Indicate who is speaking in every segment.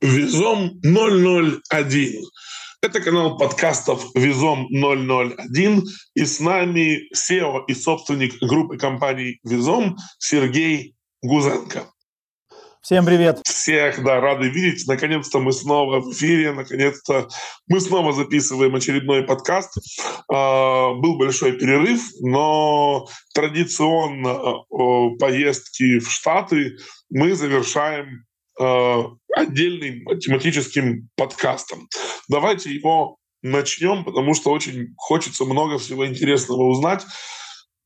Speaker 1: Визом 001. Это канал подкастов Визом 001. И с нами SEO и собственник группы компаний Визом Сергей Гузенко.
Speaker 2: Всем привет.
Speaker 1: Всех, да, рады видеть. Наконец-то мы снова в эфире, наконец-то мы снова записываем очередной подкаст. А, был большой перерыв, но традиционно а, поездки в Штаты мы завершаем а, отдельным тематическим подкастом. Давайте его начнем, потому что очень хочется много всего интересного узнать.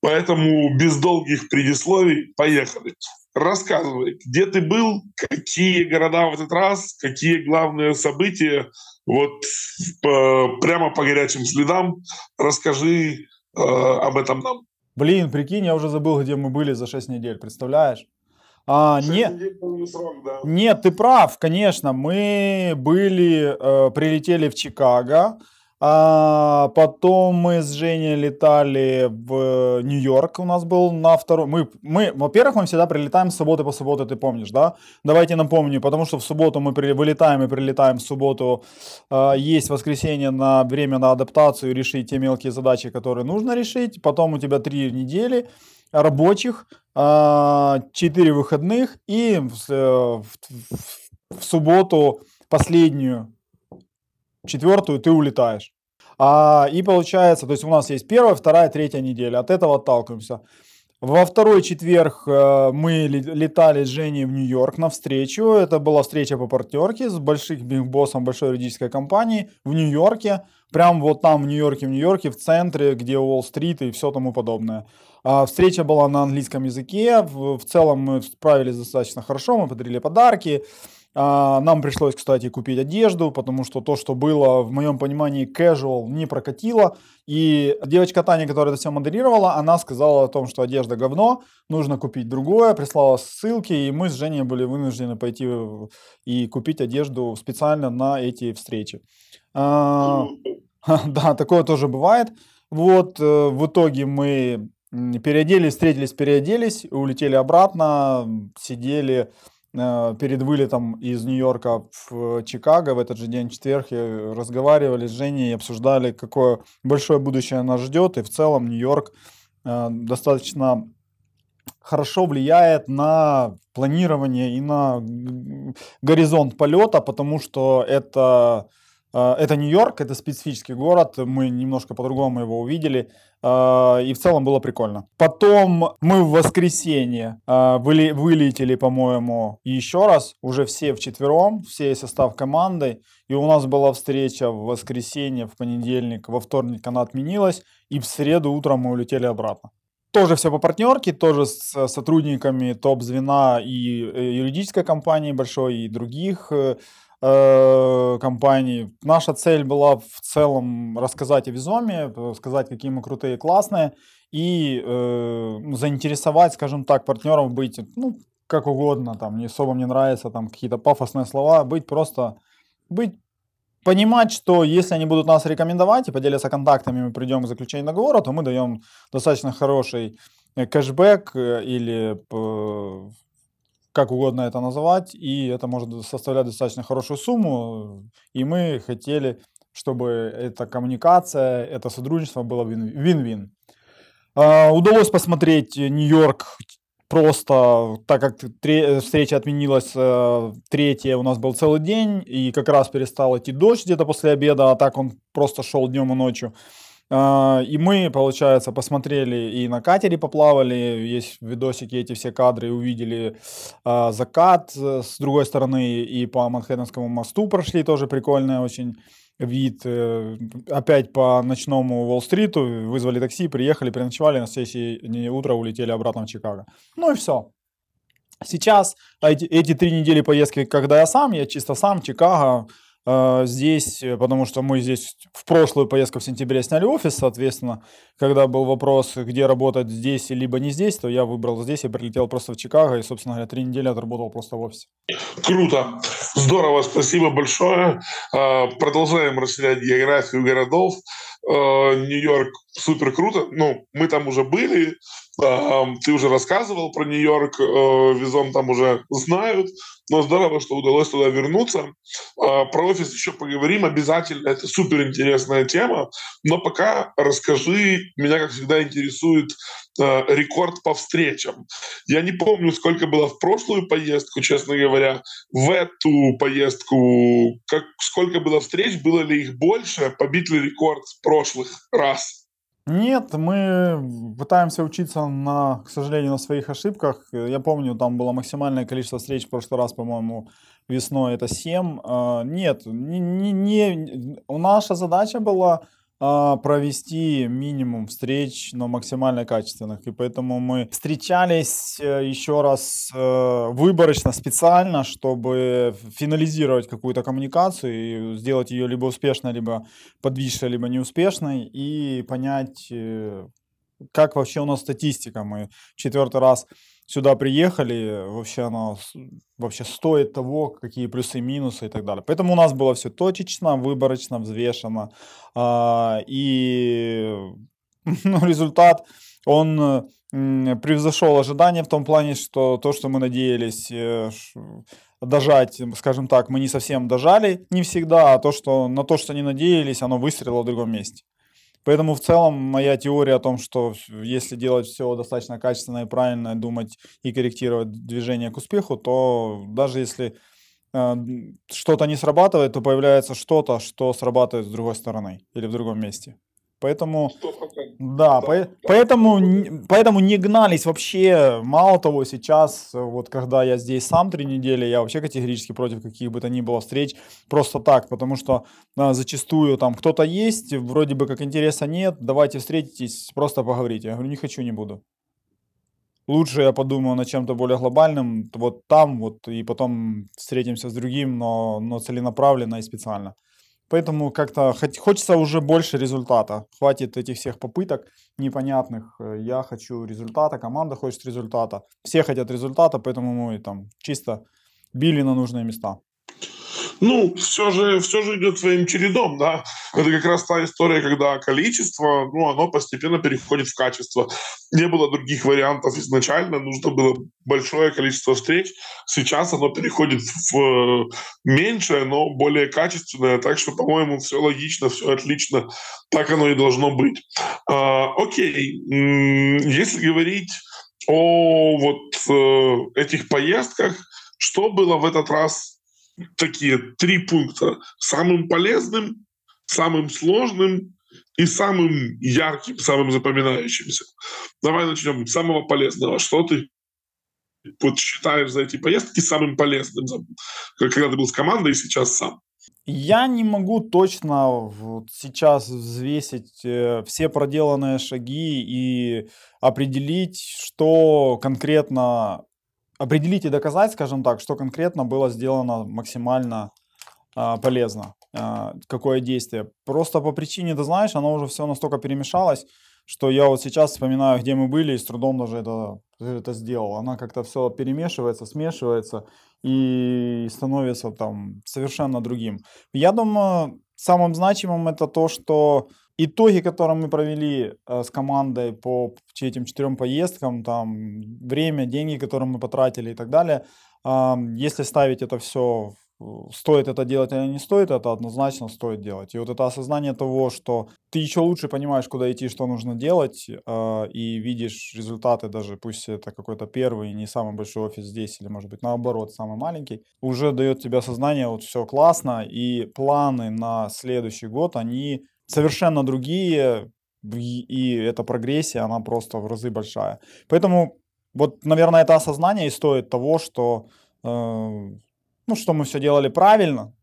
Speaker 1: Поэтому без долгих предисловий поехали. Рассказывай, где ты был, какие города в этот раз, какие главные события, вот по, прямо по горячим следам. Расскажи э, об этом нам.
Speaker 2: Блин, прикинь, я уже забыл, где мы были за 6 недель, представляешь? А, нет,
Speaker 1: срок, да.
Speaker 2: нет, ты прав, конечно. Мы были, э, прилетели в Чикаго, а потом мы с Женей летали в Нью-Йорк. У нас был на второй. Мы, мы, во-первых, мы всегда прилетаем с субботы по субботу, ты помнишь, да? Давайте напомню, потому что в субботу мы при, вылетаем и прилетаем в субботу. Э, есть воскресенье на время на адаптацию, решить те мелкие задачи, которые нужно решить. Потом у тебя три недели рабочих, э, четыре выходных и в, в, в, в субботу последнюю четвертую ты улетаешь. А, и получается, то есть у нас есть первая, вторая, третья неделя. От этого отталкиваемся. Во второй четверг э, мы летали с Женей в Нью-Йорк на встречу. Это была встреча по партнерке с большим боссом большой юридической компании в Нью-Йорке. Прям вот там в Нью-Йорке, в Нью-Йорке, в центре, где Уолл-стрит и все тому подобное. А встреча была на английском языке. В, в целом мы справились достаточно хорошо. Мы подарили подарки. А, нам пришлось, кстати, купить одежду, потому что то, что было, в моем понимании, casual, не прокатило. И девочка Таня, которая это все модерировала, она сказала о том, что одежда говно, нужно купить другое, прислала ссылки, и мы с Женей были вынуждены пойти и купить одежду специально на эти встречи. Да, такое тоже бывает. Вот, э, в итоге мы переоделись, встретились, переоделись, улетели обратно, сидели Э, перед вылетом из Нью-Йорка в Чикаго в этот же день, в четверг, разговаривали с Женей и обсуждали, какое большое будущее нас ждет. И в целом Нью-Йорк э, достаточно хорошо влияет на планирование и на горизонт полета, потому что это это Нью-Йорк, это специфический город, мы немножко по-другому его увидели, а, и в целом было прикольно. Потом мы в воскресенье а, выли, вылетели, по-моему, еще раз, уже все вчетвером, все состав команды, и у нас была встреча в воскресенье, в понедельник, во вторник она отменилась, и в среду утром мы улетели обратно. Тоже все по партнерке, тоже с сотрудниками топ-звена и э, юридической компании большой, и других э, э, компаний. Наша цель была в целом рассказать о Визоме, сказать, какие мы крутые, классные, и э, заинтересовать, скажем так, партнеров быть, ну, как угодно, там, не особо мне нравятся там какие-то пафосные слова, быть просто, быть понимать, что если они будут нас рекомендовать и поделиться контактами, мы придем к заключению договора, то мы даем достаточно хороший э, кэшбэк э, или как угодно это называть, и это может составлять достаточно хорошую сумму, и мы хотели, чтобы эта коммуникация, это сотрудничество было вин-вин. А, удалось посмотреть Нью-Йорк просто, так как встреча отменилась, э, третья у нас был целый день, и как раз перестал идти дождь где-то после обеда, а так он просто шел днем и ночью. А, и мы, получается, посмотрели и на катере поплавали, есть видосики, эти все кадры, увидели а, закат э, с другой стороны, и по Манхэттенскому мосту прошли, тоже прикольный очень вид. Э, опять по ночному Уолл-стриту, вызвали такси, приехали, переночевали, на следующее утро улетели обратно в Чикаго. Ну и все. Сейчас эти, эти три недели поездки, когда я сам, я чисто сам, Чикаго, а, здесь, э, потому что мы здесь в прошлую поездку в сентябре сняли офис, соответственно, когда был вопрос, где работать здесь либо не здесь, то я выбрал здесь и прилетел просто в Чикаго и, собственно говоря, три недели отработал просто в офисе.
Speaker 1: Круто, здорово, спасибо большое. А, продолжаем расширять географию городов. А, Нью-Йорк супер круто. Ну, мы там уже были, ты уже рассказывал про Нью-Йорк, Визом там уже знают, но здорово, что удалось туда вернуться. А, про офис еще поговорим обязательно, это супер интересная тема, но пока расскажи, меня, как всегда, интересует а, рекорд по встречам. Я не помню, сколько было в прошлую поездку, честно говоря, в эту поездку, как, сколько было встреч, было ли их больше, побит ли рекорд прошлых раз?
Speaker 2: Нет, мы пытаемся учиться на, к сожалению, на своих ошибках. Я помню, там было максимальное количество встреч в прошлый раз, по-моему, весной это 7. А, нет, не, не, не, наша задача была провести минимум встреч, но максимально качественных. И поэтому мы встречались э, еще раз э, выборочно, специально, чтобы финализировать какую-то коммуникацию и сделать ее либо успешной, либо подвижной, либо неуспешной, и понять, э, как вообще у нас статистика. Мы четвертый раз сюда приехали, вообще оно вообще стоит того, какие плюсы и минусы и так далее. Поэтому у нас было все точечно, выборочно, взвешено. А, и ну, результат, он превзошел ожидания в том плане, что то, что мы надеялись э, дожать, скажем так, мы не совсем дожали, не всегда, а то, что на то, что не надеялись, оно выстрелило в другом месте. Поэтому в целом моя теория о том, что если делать все достаточно качественно и правильно, думать и корректировать движение к успеху, то даже если э, что-то не срабатывает, то появляется что-то, что срабатывает с другой стороны или в другом месте. Поэтому, да, по, поэтому, поэтому не гнались вообще. Мало того, сейчас, вот когда я здесь сам три недели, я вообще категорически против каких бы то ни было встреч, просто так, потому что а, зачастую там кто-то есть, вроде бы как интереса нет, давайте встретитесь, просто поговорите. Я говорю, не хочу, не буду. Лучше я подумаю над чем-то более глобальным, вот там, вот, и потом встретимся с другим, но, но целенаправленно и специально. Поэтому как-то хочется уже больше результата. Хватит этих всех попыток непонятных. Э, я хочу результата, команда хочет результата. Все хотят результата, поэтому мы там чисто били на нужные места
Speaker 1: ну, все же, все же идет своим чередом, да. Это как раз та история, когда количество, ну, оно постепенно переходит в качество. Не было других вариантов изначально, нужно было большое количество встреч. Сейчас оно переходит в э, меньшее, но более качественное. Так что, по-моему, все логично, все отлично. Так оно и должно быть. А, окей, если говорить о вот э, этих поездках, что было в этот раз такие три пункта. Самым полезным, самым сложным и самым ярким, самым запоминающимся. Давай начнем с самого полезного. Что ты вот считаешь за эти поездки самым полезным, когда ты был с командой и сейчас сам?
Speaker 2: Я не могу точно вот сейчас взвесить э, все проделанные шаги и определить, что конкретно определить и доказать, скажем так, что конкретно было сделано максимально э, полезно, э, какое действие. Просто по причине, ты знаешь, оно уже все настолько перемешалось, что я вот сейчас вспоминаю, где мы были, и с трудом даже это, это сделал. Она как-то все перемешивается, смешивается и становится там совершенно другим. Я думаю, самым значимым это то, что итоги, которые мы провели э, с командой по этим четырем поездкам, там время, деньги, которые мы потратили и так далее, если ставить это все, стоит это делать или не стоит, это однозначно стоит делать. И вот это осознание того, что ты еще лучше понимаешь, куда идти, что нужно делать, э, и видишь результаты, даже пусть это какой-то первый, не самый большой офис здесь, или может быть наоборот, самый маленький, уже дает тебе осознание, вот все классно, и планы на следующий год, они совершенно другие, и эта прогрессия, она просто в разы большая. Поэтому вот, наверное, это осознание и стоит того, что, э, ну, что мы все делали правильно,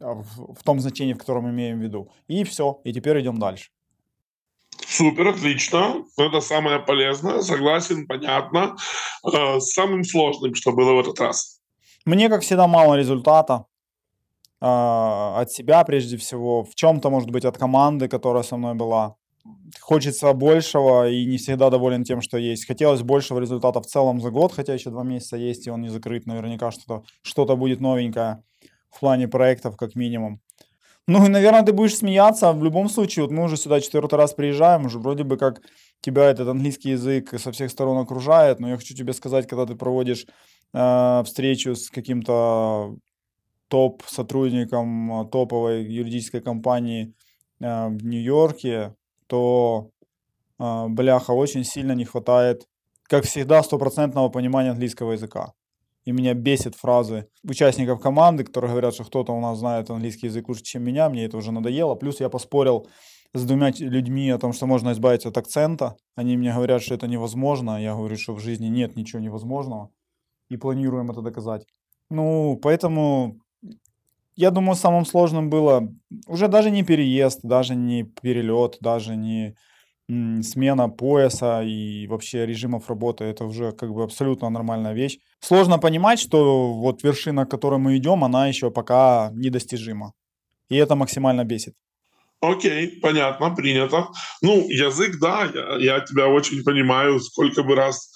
Speaker 2: а, в, в том значении, в котором имеем в виду. И все, и теперь идем дальше.
Speaker 1: Супер, отлично. Это самое полезное, согласен, понятно. Э, самым сложным, что было в этот раз?
Speaker 2: Мне, как всегда, мало результата. А, от себя прежде всего, в чем-то, может быть, от команды, которая со мной была. Хочется большего и не всегда доволен тем, что есть. Хотелось большего результата в целом за год, хотя еще два месяца есть, и он не закрыт. Наверняка что-то что будет новенькое в плане проектов, как минимум. Ну и, наверное, ты будешь смеяться. В любом случае, вот мы уже сюда четвертый раз приезжаем, уже вроде бы как тебя этот английский язык со всех сторон окружает, но я хочу тебе сказать, когда ты проводишь э, встречу с каким-то топ-сотрудником топовой юридической компании э, в Нью-Йорке, то, э, бляха, очень сильно не хватает, как всегда, стопроцентного понимания английского языка. И меня бесит фразы участников команды, которые говорят, что кто-то у нас знает английский язык лучше, чем меня, мне это уже надоело. Плюс я поспорил с двумя людьми о том, что можно избавиться от акцента. Они мне говорят, что это невозможно. Я говорю, что в жизни нет ничего невозможного. И планируем это доказать. Ну, поэтому я думаю, самым сложным было уже даже не переезд, даже не перелет, даже не смена пояса и вообще режимов работы. Это уже как бы абсолютно нормальная вещь. Сложно понимать, что вот вершина, к которой мы идем, она еще пока недостижима. И это максимально бесит.
Speaker 1: Окей, понятно, принято. Ну, язык, да, я, я тебя очень понимаю, сколько бы раз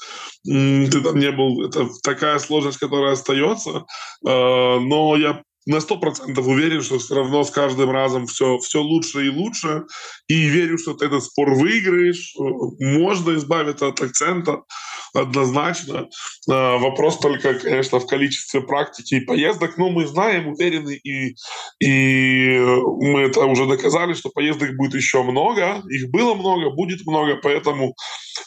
Speaker 1: м, ты там не был, это такая сложность, которая остается, э, но я на сто процентов уверен, что все равно с каждым разом все, все лучше и лучше. И верю, что ты этот спор выиграешь. Можно избавиться от акцента однозначно. А, вопрос только, конечно, в количестве практики и поездок. Но мы знаем, уверены, и, и мы это уже доказали, что поездок будет еще много. Их было много, будет много, поэтому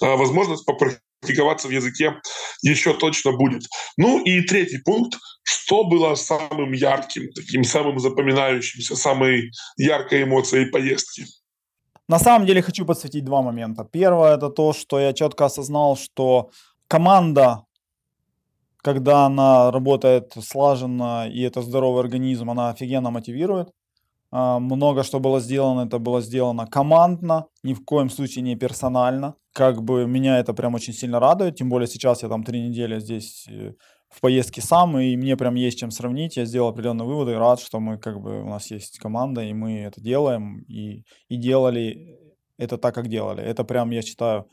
Speaker 1: а, возможность практиковаться в языке еще точно будет. Ну и третий пункт. Что было самым ярким, таким самым запоминающимся, самой яркой эмоцией поездки?
Speaker 2: На самом деле хочу подсветить два момента. Первое это то, что я четко осознал, что команда, когда она работает слаженно и это здоровый организм, она офигенно мотивирует. А, много что было сделано, это было сделано командно, ни в коем случае не персонально. Как бы меня это прям очень сильно радует, тем более сейчас я там три недели здесь э, в поездке сам, и мне прям есть чем сравнить. Я сделал определенные выводы, рад, что мы как бы у нас есть команда, и мы это делаем, и, и делали это так, как делали. Это прям, я считаю,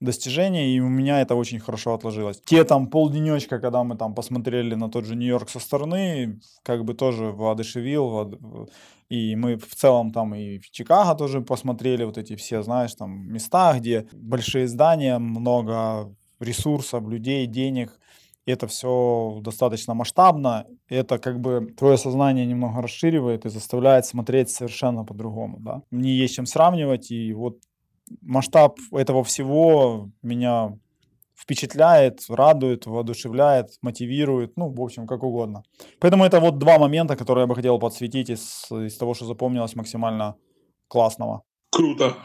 Speaker 2: достижение, и у меня это очень хорошо отложилось. Те там полденечка, когда мы там посмотрели на тот же Нью-Йорк со стороны, как бы тоже воодушевил, и мы в целом там и в Чикаго тоже посмотрели вот эти все, знаешь, там места, где большие здания, много ресурсов, людей, денег, это все достаточно масштабно, это как бы твое сознание немного расширивает и заставляет смотреть совершенно по-другому, да. Мне есть чем сравнивать, и вот масштаб этого всего меня впечатляет, радует, воодушевляет, мотивирует, ну, в общем, как угодно. Поэтому это вот два момента, которые я бы хотел подсветить из, из того, что запомнилось максимально классного.
Speaker 1: Круто.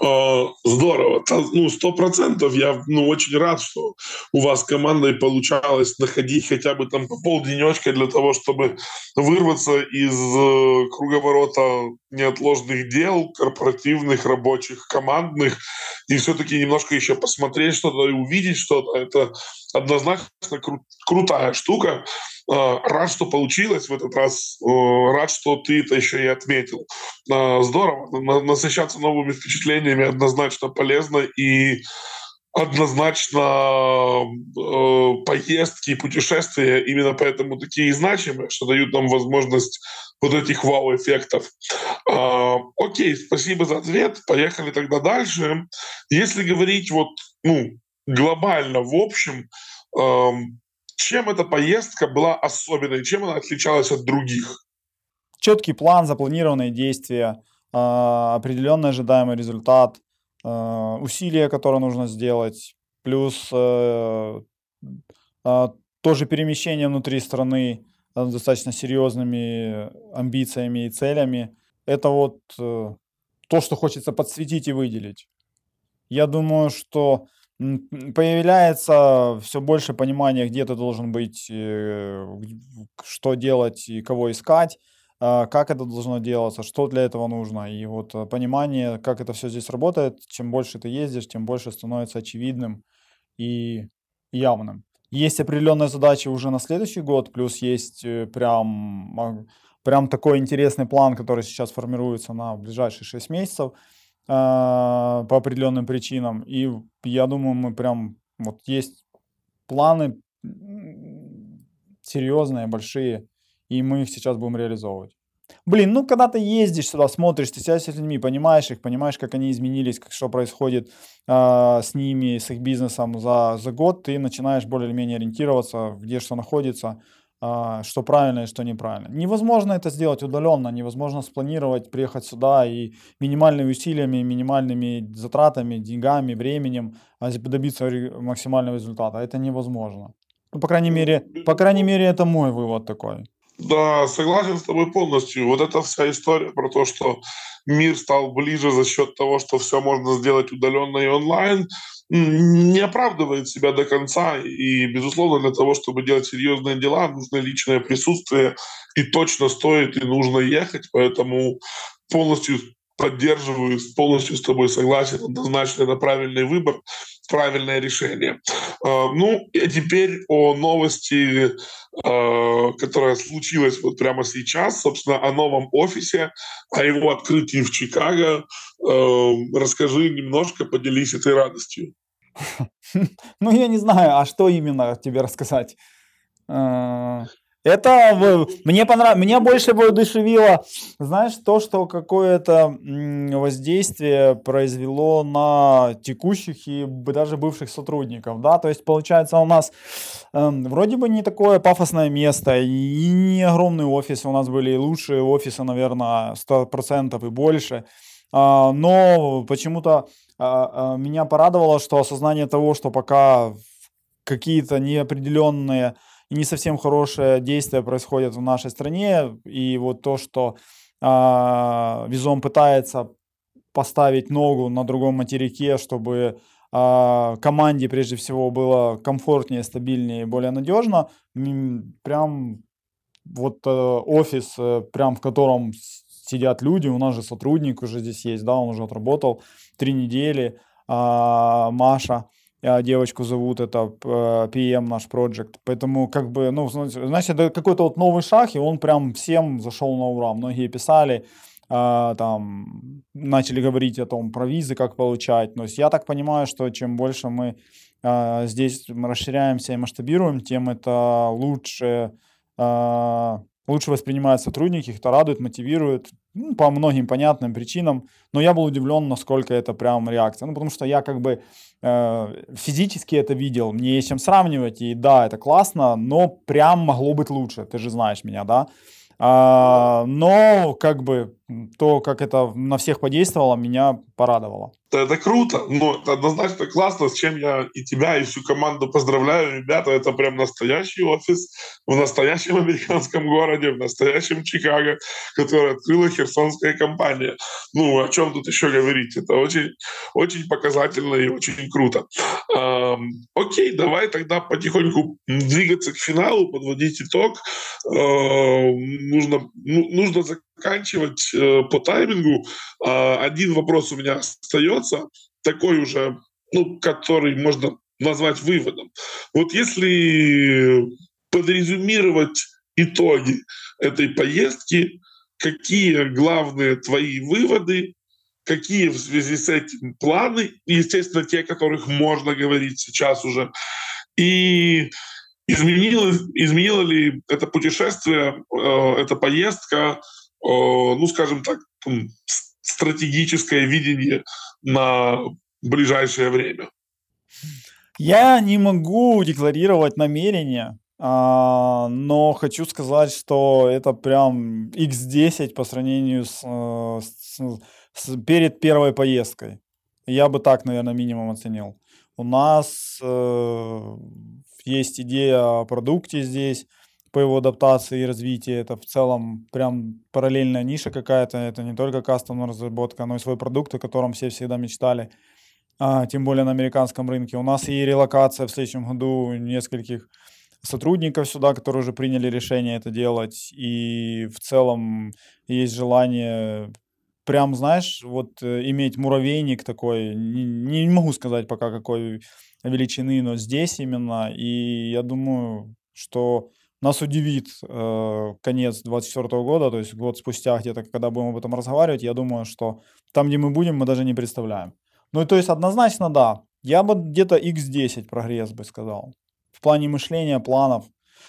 Speaker 1: А, здорово. Ну, сто процентов. Я ну, очень рад, что у вас с командой получалось находить хотя бы там по полденечка для того, чтобы вырваться из э, круговорота неотложных дел, корпоративных, рабочих, командных, и все-таки немножко еще посмотреть что-то и увидеть что-то. Это однозначно кру- крутая штука. А, рад, что получилось в этот раз. Рад, что ты это еще и отметил. А, здорово. Насыщаться новыми впечатлениями однозначно полезно. И однозначно э, поездки и путешествия именно поэтому такие значимые, что дают нам возможность вот этих вау-эффектов. Э, окей, спасибо за ответ. Поехали тогда дальше. Если говорить вот, ну, глобально, в общем, чем эта поездка была особенной, чем она отличалась от других?
Speaker 2: Четкий план, запланированные действия, а, определенный ожидаемый результат, а, усилия, которые нужно сделать, плюс э, а, тоже перемещение внутри страны достаточно серьезными амбициями и целями. Это вот э, то, что хочется подсветить и выделить. Я думаю, что появляется все больше понимания, где ты должен быть, э, что делать и кого искать, а, как это должно делаться, что для этого нужно. И вот э, понимание, как это все здесь работает, чем больше ты ездишь, тем больше становится очевидным и явным. Есть определенные задачи уже на следующий год, плюс есть э, прям, прям такой интересный план, который сейчас формируется на ближайшие 6 месяцев – а, по определенным причинам. И я думаю, мы прям вот есть планы серьезные, большие, и мы их сейчас будем реализовывать. блин, ну, когда ты ездишь сюда, смотришь, ты сидишь с людьми, понимаешь их, понимаешь, как они изменились, как, что происходит э, с ними, с их бизнесом за, за год, ты начинаешь более-менее ориентироваться, где что находится, что правильно и что неправильно. Невозможно это сделать удаленно, невозможно спланировать, приехать сюда и минимальными усилиями, минимальными затратами, деньгами, временем добиться максимального результата. Это невозможно. Ну, по крайней мере, по крайней мере, это мой вывод такой.
Speaker 1: Да, согласен с тобой полностью. Вот эта вся история про то, что мир стал ближе за счет того, что все можно сделать удаленно и онлайн, не оправдывает себя до конца. И, безусловно, для того, чтобы делать серьезные дела, нужно личное присутствие. И точно стоит, и нужно ехать. Поэтому полностью поддерживаю, полностью с тобой согласен, однозначно это правильный выбор, правильное решение. А, ну, и теперь о новости, а, которая случилась вот прямо сейчас, собственно, о новом офисе, о его открытии в Чикаго. А, расскажи немножко, поделись этой радостью.
Speaker 2: Ну, я не знаю, а что именно тебе рассказать? Это мне понравилось, меня больше воодушевило, знаешь, то, что какое-то воздействие произвело на текущих и даже бывших сотрудников, да, то есть получается у нас э, вроде бы не такое пафосное место и не огромный офис, у нас были лучшие офисы, наверное, 100% и больше, э, но почему-то э, меня порадовало, что осознание того, что пока какие-то неопределенные и не совсем хорошее действие происходит в нашей стране. И вот то, что э, Визом пытается поставить ногу на другом материке, чтобы э, команде прежде всего было комфортнее, стабильнее и более надежно, прям вот э, офис, э, прям в котором сидят люди, у нас же сотрудник уже здесь есть, да, он уже отработал три недели, э, Маша, девочку зовут, это PM наш проект. Поэтому, как бы, ну, значит, это какой-то вот новый шаг, и он прям всем зашел на ура. Многие писали, а, там, начали говорить о том, про визы, как получать. Но я так понимаю, что чем больше мы здесь расширяемся и масштабируем, тем это лучше, лучше воспринимают сотрудники, их это радует, мотивирует, ну, по многим понятным причинам. Но я был удивлен, насколько это прям реакция. Ну, потому что я как бы Э, физически это видел, мне есть чем сравнивать, и да, это классно, но прям могло быть лучше, ты же знаешь меня, да. А, но как бы то, как это на всех подействовало, меня порадовало.
Speaker 1: Это круто, ну, это однозначно классно, с чем я и тебя, и всю команду поздравляю. Ребята, это прям настоящий офис в настоящем американском городе, в настоящем Чикаго, который открыла херсонская компания. Ну, о чем тут еще говорить? Это очень, очень показательно и очень круто. Эм, окей, давай тогда потихоньку двигаться к финалу, подводить итог. Эм, нужно, ну, нужно заканчивать э, по таймингу. Э, один вопрос у меня остается, такой уже, ну, который можно назвать выводом. Вот если подрезюмировать итоги этой поездки, какие главные твои выводы, какие в связи с этим планы, естественно, те, о которых можно говорить сейчас уже, и изменило, изменило ли это путешествие, э, эта поездка ну, скажем так, стратегическое видение на ближайшее время?
Speaker 2: Я не могу декларировать намерения, а, но хочу сказать, что это прям x10 по сравнению с, э, с, с перед первой поездкой. Я бы так, наверное, минимум оценил. У нас э, есть идея о продукте здесь, по его адаптации и развитию. Это в целом прям параллельная ниша какая-то. Это не только кастомная разработка, но и свой продукт, о котором все всегда мечтали. А, тем более на американском рынке. У нас и релокация в следующем году нескольких сотрудников сюда, которые уже приняли решение это делать. И в целом есть желание прям, знаешь, вот э, иметь муравейник такой, не, не могу сказать пока какой величины, но здесь именно. И я думаю, что нас удивит э, конец 2024 года, то есть год спустя где-то, когда будем об этом разговаривать, я думаю, что там, где мы будем, мы даже не представляем. Ну, то есть однозначно да. Я бы где-то x10 прогресс бы сказал. В плане мышления, планов.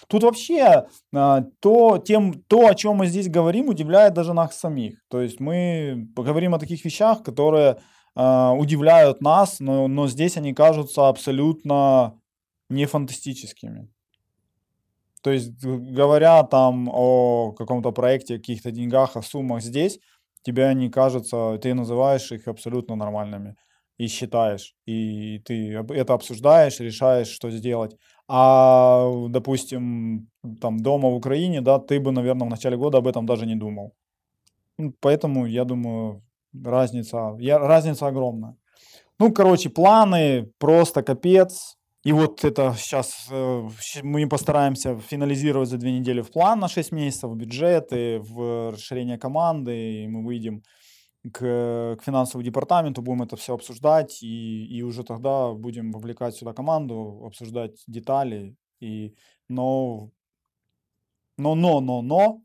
Speaker 2: Тут вообще а, то, тем, то, о чем мы здесь говорим, удивляет даже нас самих. То есть мы говорим о таких вещах, которые а, удивляют нас, но, но здесь они кажутся абсолютно не фантастическими. То есть, говоря там о каком-то проекте, о каких-то деньгах, о суммах здесь, тебе они кажутся, ты называешь их абсолютно нормальными и считаешь, и ты это обсуждаешь, решаешь, что сделать. А, допустим, там дома в Украине, да, ты бы, наверное, в начале года об этом даже не думал. Поэтому, я думаю, разница, я, разница огромная. Ну, короче, планы просто капец. И вот это сейчас э, мы постараемся финализировать за две недели в план на 6 месяцев, в бюджеты, в расширение команды, и мы выйдем к, к финансовому департаменту, будем это все обсуждать, и, и уже тогда будем вовлекать сюда команду, обсуждать детали. И, но, но, но, но, но,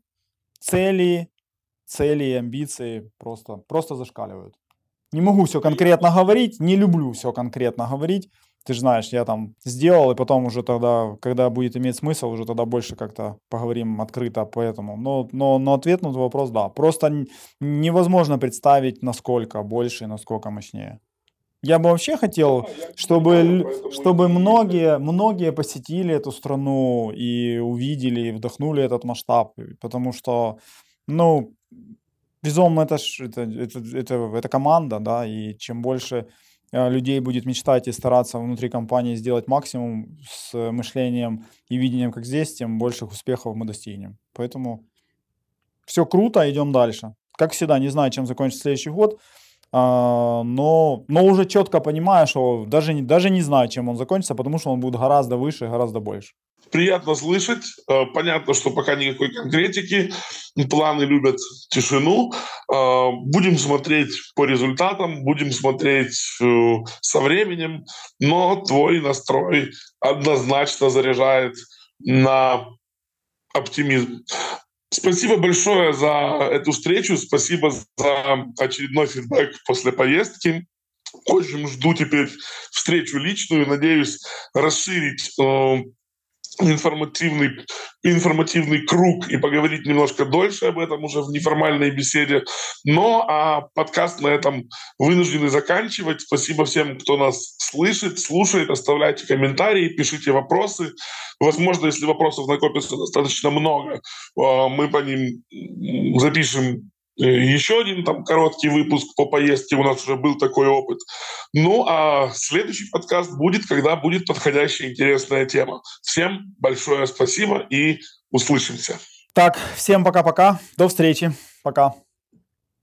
Speaker 2: цели, цели и амбиции просто, просто зашкаливают. Не могу все конкретно говорить, не люблю все конкретно говорить, ты же знаешь, я там сделал, и потом уже тогда, когда будет иметь смысл, уже тогда больше как-то поговорим открыто по этому. Но, но, но ответ на твой вопрос, да. Просто невозможно представить, насколько больше и насколько мощнее. Я бы вообще хотел, чтобы, чтобы многие, многие посетили эту страну и увидели, и вдохнули этот масштаб. Потому что, ну, безумно, это, ж, это, это, это, это команда, да, и чем больше людей будет мечтать и стараться внутри компании сделать максимум с мышлением и видением, как здесь, тем больших успехов мы достигнем. Поэтому все круто, идем дальше. Как всегда, не знаю, чем закончится следующий год, но, но уже четко понимаю, что даже, даже не знаю, чем он закончится, потому что он будет гораздо выше, гораздо больше
Speaker 1: приятно слышать. Э, понятно, что пока никакой конкретики. Планы любят тишину. Э, будем смотреть по результатам, будем смотреть э, со временем. Но твой настрой однозначно заряжает на оптимизм. Спасибо большое за эту встречу, спасибо за очередной фидбэк после поездки. Очень жду теперь встречу личную, надеюсь расширить информативный, информативный круг и поговорить немножко дольше об этом уже в неформальной беседе. Но а подкаст на этом вынуждены заканчивать. Спасибо всем, кто нас слышит, слушает. Оставляйте комментарии, пишите вопросы. Возможно, если вопросов накопится достаточно много, а, мы по ним запишем еще один там короткий выпуск по поездке, у нас уже был такой опыт. Ну, а следующий подкаст будет, когда будет подходящая интересная тема. Всем большое спасибо и услышимся.
Speaker 2: Так, всем пока-пока. До встречи. Пока.